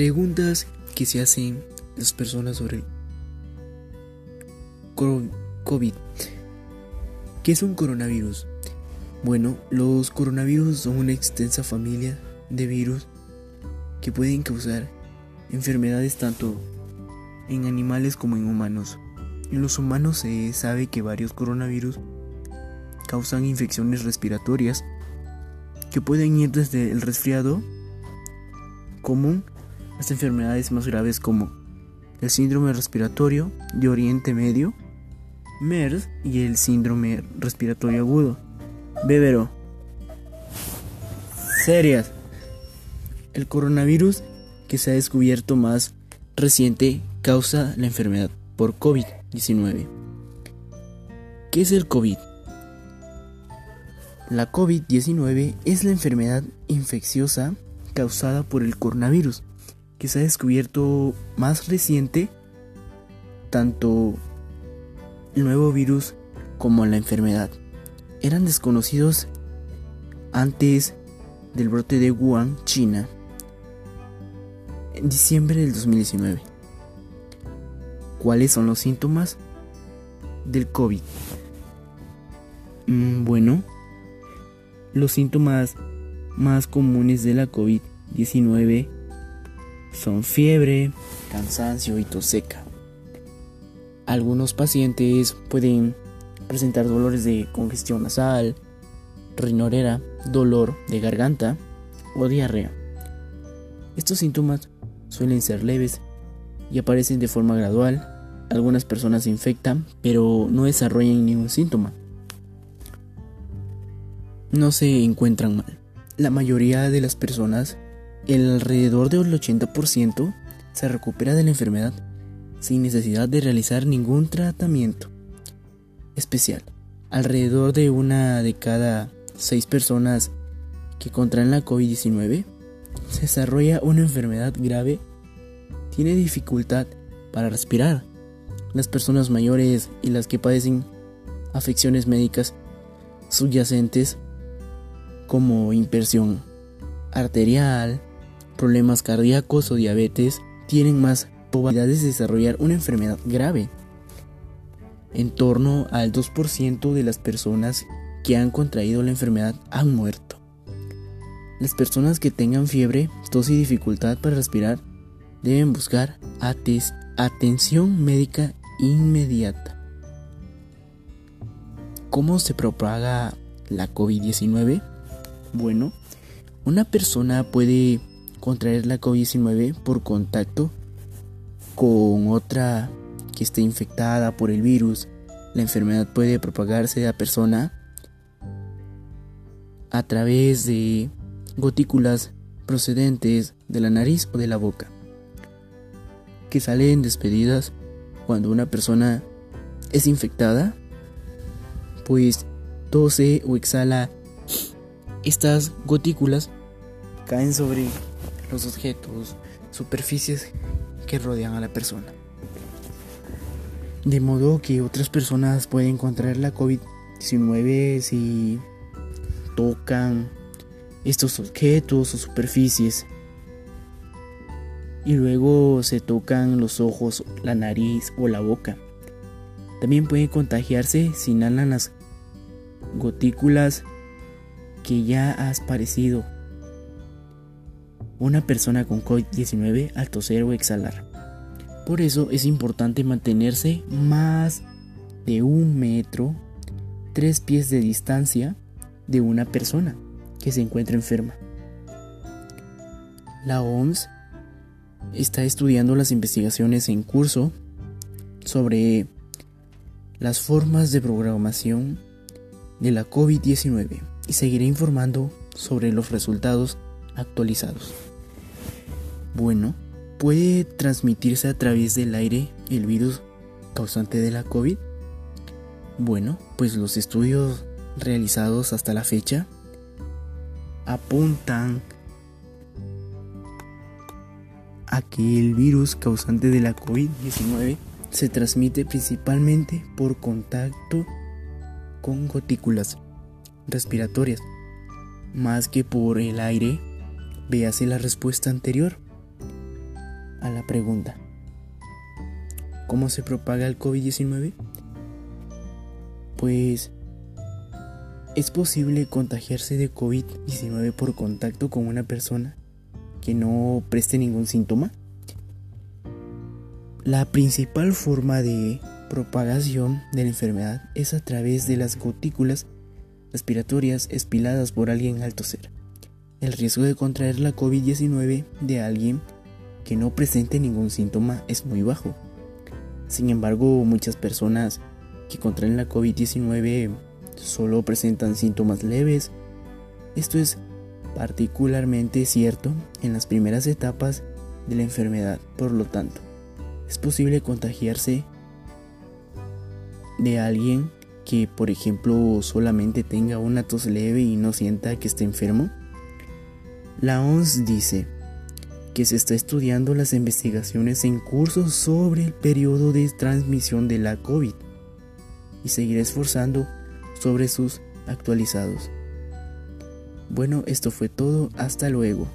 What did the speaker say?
Preguntas que se hacen las personas sobre el COVID. ¿Qué es un coronavirus? Bueno, los coronavirus son una extensa familia de virus que pueden causar enfermedades tanto en animales como en humanos. En los humanos se sabe que varios coronavirus causan infecciones respiratorias que pueden ir desde el resfriado común hasta enfermedades más graves como el síndrome respiratorio de Oriente Medio, MERS y el síndrome respiratorio agudo, Bebero. Serias. El coronavirus que se ha descubierto más reciente causa la enfermedad por COVID-19. ¿Qué es el COVID? La COVID-19 es la enfermedad infecciosa causada por el coronavirus, que se ha descubierto más reciente tanto el nuevo virus como la enfermedad. Eran desconocidos antes del brote de Wuhan, China, en diciembre del 2019. ¿Cuáles son los síntomas del COVID? Mm, bueno, los síntomas más comunes de la COVID-19 son fiebre, cansancio y tos seca. Algunos pacientes pueden presentar dolores de congestión nasal, rinorera, dolor de garganta o diarrea. Estos síntomas suelen ser leves y aparecen de forma gradual. Algunas personas se infectan, pero no desarrollan ningún síntoma no se encuentran mal. La mayoría de las personas, el alrededor del 80%, se recupera de la enfermedad sin necesidad de realizar ningún tratamiento especial. Alrededor de una de cada seis personas que contraen la COVID-19 se desarrolla una enfermedad grave, tiene dificultad para respirar. Las personas mayores y las que padecen afecciones médicas subyacentes como impresión arterial, problemas cardíacos o diabetes tienen más probabilidades de desarrollar una enfermedad grave. En torno al 2% de las personas que han contraído la enfermedad han muerto. Las personas que tengan fiebre, tos y dificultad para respirar deben buscar atención médica inmediata. ¿Cómo se propaga la COVID-19? Bueno, una persona puede contraer la COVID-19 por contacto con otra que esté infectada por el virus. La enfermedad puede propagarse a la persona a través de gotículas procedentes de la nariz o de la boca, que salen despedidas cuando una persona es infectada, pues tose o exhala estas gotículas caen sobre los objetos, superficies que rodean a la persona. De modo que otras personas pueden contraer la COVID-19 si tocan estos objetos o superficies. Y luego se tocan los ojos, la nariz o la boca. También pueden contagiarse si inhalan las gotículas que ya has parecido una persona con COVID-19 al toser o exhalar. Por eso es importante mantenerse más de un metro, tres pies de distancia de una persona que se encuentra enferma. La OMS está estudiando las investigaciones en curso sobre las formas de programación de la COVID-19 y seguiré informando sobre los resultados actualizados. Bueno, ¿puede transmitirse a través del aire el virus causante de la COVID? Bueno, pues los estudios realizados hasta la fecha apuntan a que el virus causante de la COVID-19 se transmite principalmente por contacto con gotículas respiratorias, más que por el aire, véase la respuesta anterior. A la pregunta, ¿cómo se propaga el COVID-19? Pues es posible contagiarse de COVID-19 por contacto con una persona que no preste ningún síntoma. La principal forma de propagación de la enfermedad es a través de las gotículas respiratorias espiladas por alguien al toser. El riesgo de contraer la COVID-19 de alguien que no presente ningún síntoma es muy bajo. Sin embargo, muchas personas que contraen la COVID-19 solo presentan síntomas leves. Esto es particularmente cierto en las primeras etapas de la enfermedad. Por lo tanto, es posible contagiarse de alguien que, por ejemplo, solamente tenga una tos leve y no sienta que esté enfermo. La ONS dice que se está estudiando las investigaciones en curso sobre el periodo de transmisión de la COVID y seguirá esforzando sobre sus actualizados. Bueno, esto fue todo, hasta luego.